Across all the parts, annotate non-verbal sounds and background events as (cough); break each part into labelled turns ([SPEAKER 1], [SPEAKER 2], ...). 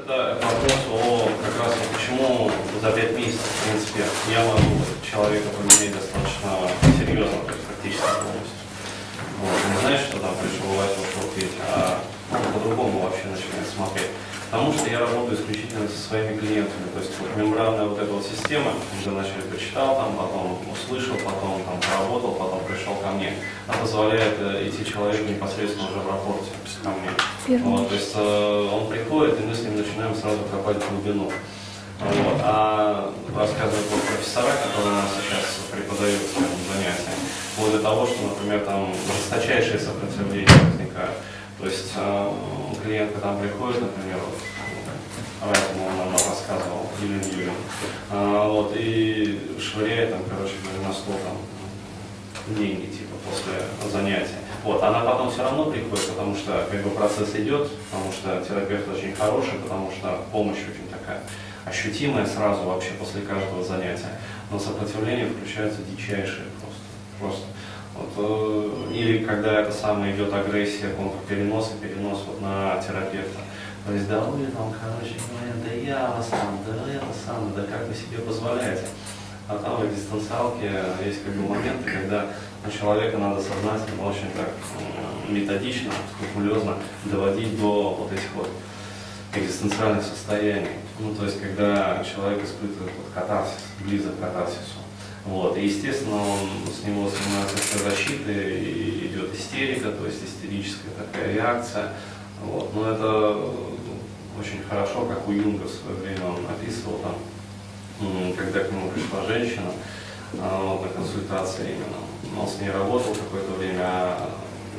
[SPEAKER 1] Это вопрос о как раз почему за пять месяцев, в принципе, я могу человека поменять достаточно серьезно, то есть практически полностью. Вот. Не знаешь, что там пришел Вася, ушел Петя, а он по-другому вообще начинает смотреть. Потому что я работаю исключительно со своими клиентами. То есть вот мембранная вот эта вот система, когда вначале прочитал, там, потом услышал, потом там поработал, потом пришел ко мне. Она позволяет э, идти человеку непосредственно уже в рапорте ко мне. Вот, то есть э, он приходит, и мы с ним начинаем сразу копать глубину. Вот. А рассказывают вот профессора, которые у нас сейчас преподают занятия, вот для того, что, например, там жесточайшие сопротивления возникают. То есть э, клиентка там приходит, например, вот, поэтому он нам рассказывал, Елена Юрьевна, вот, и швыряет там, короче говоря, на стол там деньги, типа, после занятия. Вот, она потом все равно приходит, потому что как бы процесс идет, потому что терапевт очень хороший, потому что помощь очень такая ощутимая сразу вообще после каждого занятия. Но сопротивление включается дичайшее просто. просто. Вот, э, или когда это самое идет агрессия, контрперенос и перенос вот на терапевта. То есть, да там, короче говоря, да я вас там, да это самое, да как вы себе позволяете. А там в дистанциалке есть как бы моменты, когда ну, человека надо сознательно, очень так методично, скрупулезно доводить до вот этих вот экзистенциальных состояний. Ну, то есть, когда человек испытывает вот катарсис, близок к катарсису. Вот. И, естественно, он, с него снимается все защиты, и идет истерика, то есть истерическая такая реакция. Вот. Но это очень хорошо, как у Юнга в свое время он описывал, там, когда к нему пришла женщина а, на консультации именно. Он с ней работал какое-то время, а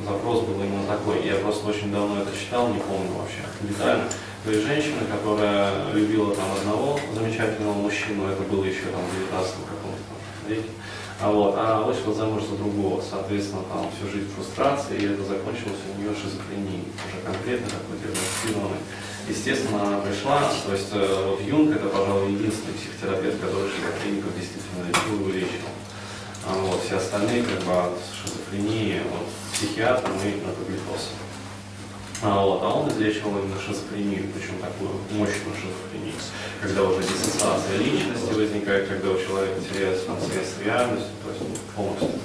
[SPEAKER 1] запрос был именно такой. Я просто очень давно это читал, не помню вообще детально. То есть женщина, которая любила там одного замечательного мужчину, это было еще там в 19 каком-то а, вот, а вышла замуж за другого, соответственно, там всю жизнь фрустрации, и это закончилось у нее шизофренией, уже конкретно такой диагностированной. Естественно, она пришла, то есть э, вот Юнг это, пожалуй, единственный психотерапевт, который шизофреников действительно лечил и вылечил. А вот все остальные как бы от шизофрении, вот психиатр мы напоглифосы. А, вот, а он излечивал именно шизофрению, причем такую мощную шизофрению, когда уже диссоциация личности возникает, когда у человека теряется связь с реальностью, то есть ну, полностью.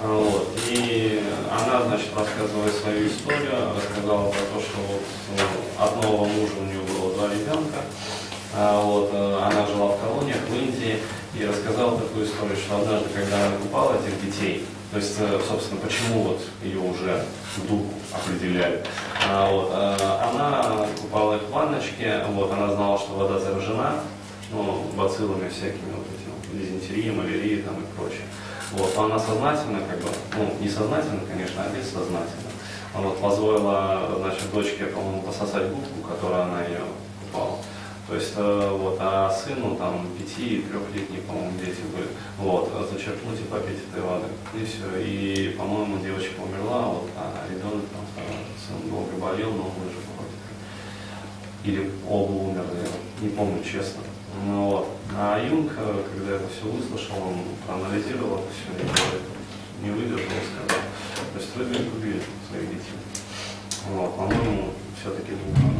[SPEAKER 1] А, вот. И она, значит, рассказывая свою историю, рассказала про то, что вот ну, от нового мужа у нее было два ребенка, а, вот, э, она жила в колониях в Индии и рассказала такую историю, что однажды, когда она купала этих детей, то есть, э, собственно, почему вот ее уже в духу определяли. А, вот, а, она купала их в ванночке, вот, она знала, что вода заражена, ну, бациллами всякими, вот этим, дизентерией, малярией там и прочее. Вот, но она сознательно, как бы, ну, не сознательно, конечно, а бессознательно. Вот, позволила, значит, дочке, по-моему, пососать губку, которую она ее. То есть, э, вот, а сыну там пяти, трехлетние, по-моему, дети были, вот, зачерпнуть и попить этой воды. И все. И, по-моему, девочка умерла, вот, а ребенок там, сын долго болел, но выжил вроде Или оба умерли, не помню честно. Ну, вот. А Юнг, э, когда это все выслушал, он проанализировал это все и говорит, не выдержал, сказал, то есть вы убили своих детей. Вот, по-моему, все-таки она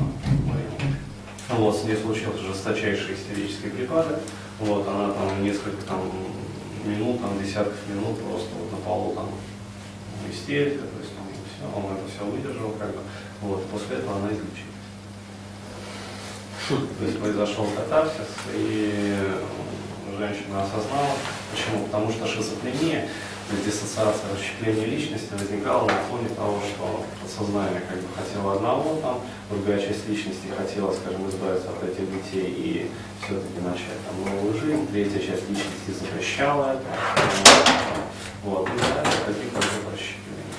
[SPEAKER 1] вот, с ней случился жесточайший истерический припадок. Вот, она там несколько там, минут, там, десятков минут просто вот на полу там истерика, то есть там, все, он это все выдержал, как бы. Вот, после этого она излечилась. То есть произошел катарсис, и женщина осознала, почему? Потому что шизофрения диссоциация, расщепление личности возникало на фоне того, что подсознание как бы хотело одного, там, другая часть личности хотела, скажем, избавиться от этих детей и все-таки начать там новую жизнь, третья часть личности запрещала это. Вот, и да, таких как бы расщеплений.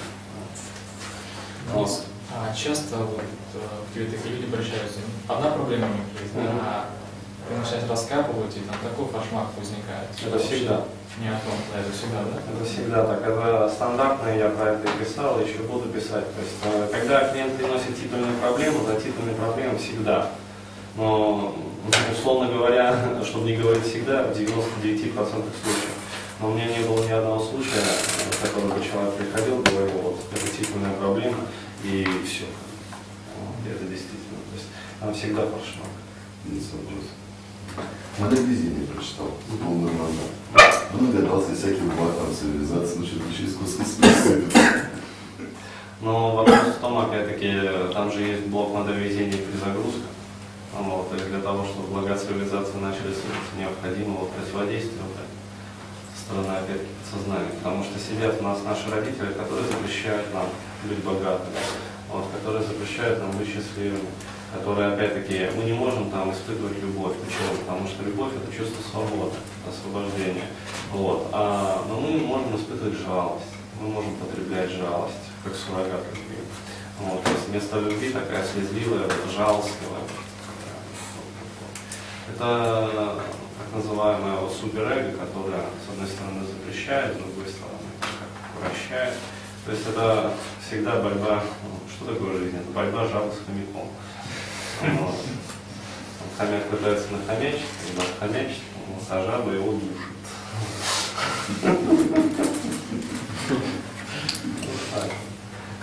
[SPEAKER 2] Вот. А часто вот, э, к тебе такие люди обращаются, одна проблема у них есть, а ты начинаешь раскапывать, и там такой фашмак возникает.
[SPEAKER 1] Это всегда.
[SPEAKER 2] Не о том, да, это всегда, да?
[SPEAKER 1] Это всегда так. Это стандартно, я про это писал, еще буду писать. То есть, э, когда клиент приносит титульную проблему, за титульную проблему всегда. Но, условно говоря, (laughs) чтобы не говорить всегда, в 99% случаев. Но у меня не было ни одного случая, в котором бы человек приходил, говорил, вот, это титульная проблема, и все. Это действительно. То есть, там всегда форшмак.
[SPEAKER 3] Не Модель везения прочитал, полный роман. Ну, догадался всяким матом цивилизации, ну, что-то еще искусство
[SPEAKER 1] Но вопрос в том, опять-таки, там же есть блок модель везения и перезагрузка. Вот, и для того, чтобы блага цивилизации начали слышаться, необходимо вот противодействие вот со стороны, опять-таки, подсознания. Потому что сидят у нас наши родители, которые запрещают нам быть богатыми, вот, которые запрещают нам быть счастливыми, которые, опять-таки, мы не можем там испытывать любовь. Почему? Потому что любовь – это чувство свободы, освобождения. Вот. А, но мы можем испытывать жалость, мы можем потреблять жалость, как суррогат любви. Вот. То есть вместо любви такая слезливая, жалостливая, это так называемое вот суперэго, которое с одной стороны запрещает, с другой стороны как прощает. То есть это всегда борьба, ну, что такое жизнь? Это борьба жабы с. Хомяк пытается нахомячить, когда хомячит, а жаба его душит.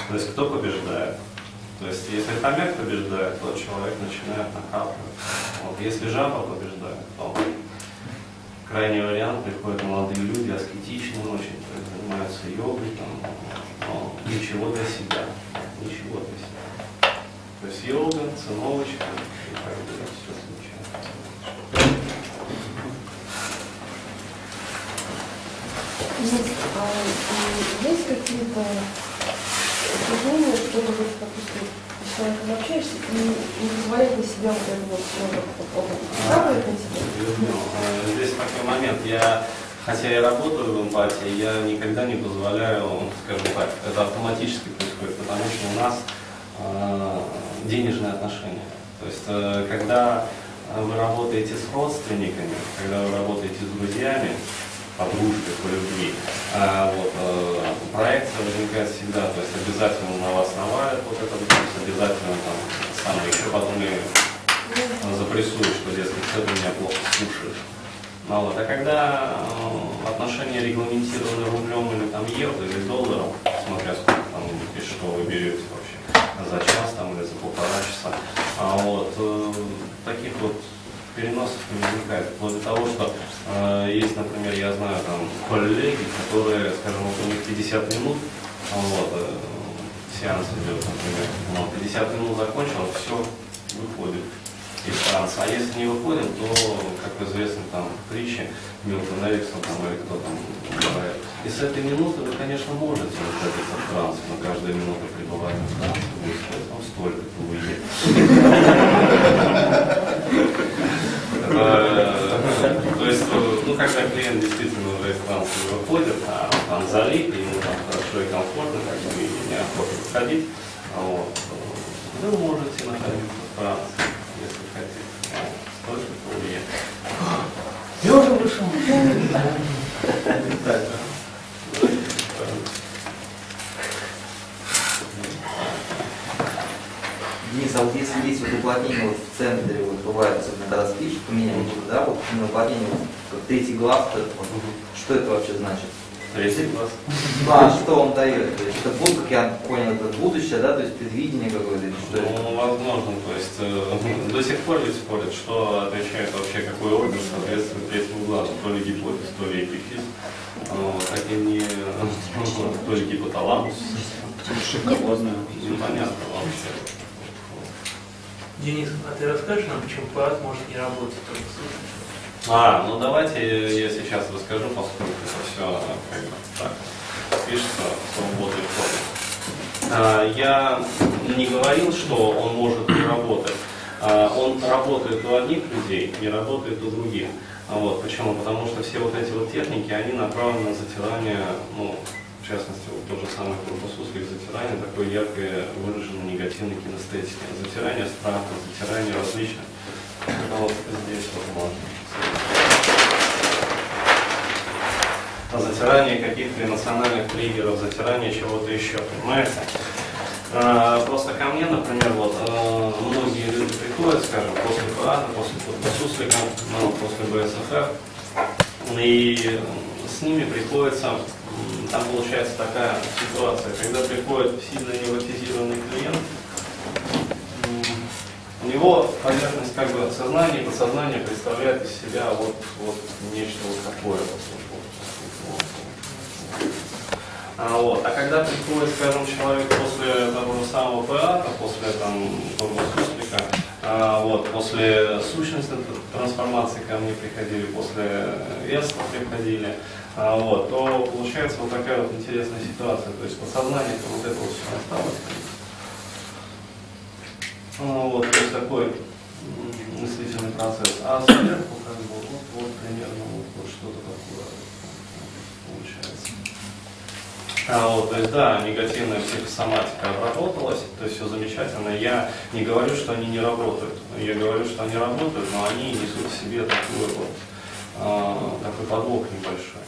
[SPEAKER 1] То есть кто побеждает? То есть если хомяк побеждает, то человек начинает накапливать. Вот. Если жаба побеждает, то крайний вариант приходят молодые люди, аскетичные очень, занимаются йогой, там, но ничего для себя. Ничего для себя. То есть йога, все случается.
[SPEAKER 4] Есть, а, есть какие-то упражнения, чтобы, вот, допустим, с человеком общаешься и не позволять на себя вот это вот много накапливать на себя.
[SPEAKER 1] Здесь такой момент. Я, хотя я работаю в эмпатии, я никогда не позволяю, скажем так, это автоматически происходит, потому что у нас э, денежные отношения. То есть, э, когда вы работаете с родственниками, когда вы работаете с друзьями, по дружбе, по любви. А, вот, э, проекция возникает всегда, то есть обязательно на вас навалят вот это, вот, обязательно там самое еще потом и запрессуют, что, дескать, ты меня плохо слушаешь. Ну, вот. А когда э, отношения регламентированы рублем или там евро или долларом, смотря сколько там и что вы берете вообще, за час там или за полтора часа, а вот э, таких вот переносов не возникает. Вплоть до того, что э, есть, например, я знаю там коллеги, которые, скажем, вот у них 50 минут, а вот, э, сеанс идет, например, но 50 минут закончил, все, выходит из транса. А если не выходим, то, как известно, там притчи Милтон Эриксон там, или кто там говорит. И с этой минуты вы, конечно, можете выходить от транса, но каждая минута пребывания в трансе будет стоить вам столько-то уедет. То есть, ну, когда клиент действительно уже из транса выходит, а залип, и ему там хорошо и комфортно, как бы, и неохота выходить, вот, вы можете находиться в трансе, если хотите. Столько уедет.
[SPEAKER 5] Я уже вышел.
[SPEAKER 6] Денис, а вот если есть вот уплотнение вот в центре, вот бывает, особенно когда спишь, поменяешь, да, вот уплотнение, вот, как третий глаз, вот, вот, что это вообще значит?
[SPEAKER 1] Третий.
[SPEAKER 6] Ну, а что он дает? То есть это будет, как я понял, это будущее, да, то есть предвидение какое-то, или что это?
[SPEAKER 1] Ну, возможно, то есть э, (laughs) до сих пор ведь спорят, что отвечает вообще какой орган соответствует третьему глазу, то ли гипофиз, то ли эпифиз, вот, так и не, (laughs) то ли гипоталамус,
[SPEAKER 5] Шикарно.
[SPEAKER 1] непонятно вообще.
[SPEAKER 7] Денис, а ты расскажешь нам, почему ПАС может не работать только слушать?
[SPEAKER 1] А, ну давайте я сейчас расскажу, поскольку это все так пишется свободой формы. А, Я не говорил, что он может не работать. А, Он работает у одних людей, не работает у других. А Вот. Почему? Потому что все вот эти вот техники, они направлены на затирание, ну, в частности, вот тот же самый корпусусских затирание, такой яркой выраженной негативной кинестетики. Затирание страха, затирание различных. А вот здесь вот можно. А затирание каких-то эмоциональных триггеров, затирание чего-то еще, понимаете? А, Просто ко мне, например, вот э, многие люди приходят, скажем, после ПАДа, после Суслика, ну, после БСФР, и с ними приходится, там получается такая ситуация, когда приходит сильно невротизированный клиент, у него его поверхность как бы сознание и подсознание представляет из себя вот, вот нечто вот такое. Вот, вот, вот. А, вот. а когда приходит, скажем, человек после того же самого пиата, после там, того суслика, а, вот, после сущностной тр- трансформации ко мне приходили, после веса приходили, а, вот, то получается вот такая вот интересная ситуация. То есть подсознание вот это вот все осталось. А, Вот, то есть такой мыслительный процесс. А сверху как бы вот, вот примерно вот, вот что-то такое получается. А, вот, то есть, да, негативная психосоматика обработалась, то есть все замечательно. Я не говорю, что они не работают. Я говорю, что они работают, но они несут в себе такой вот, а, такой подвох небольшой.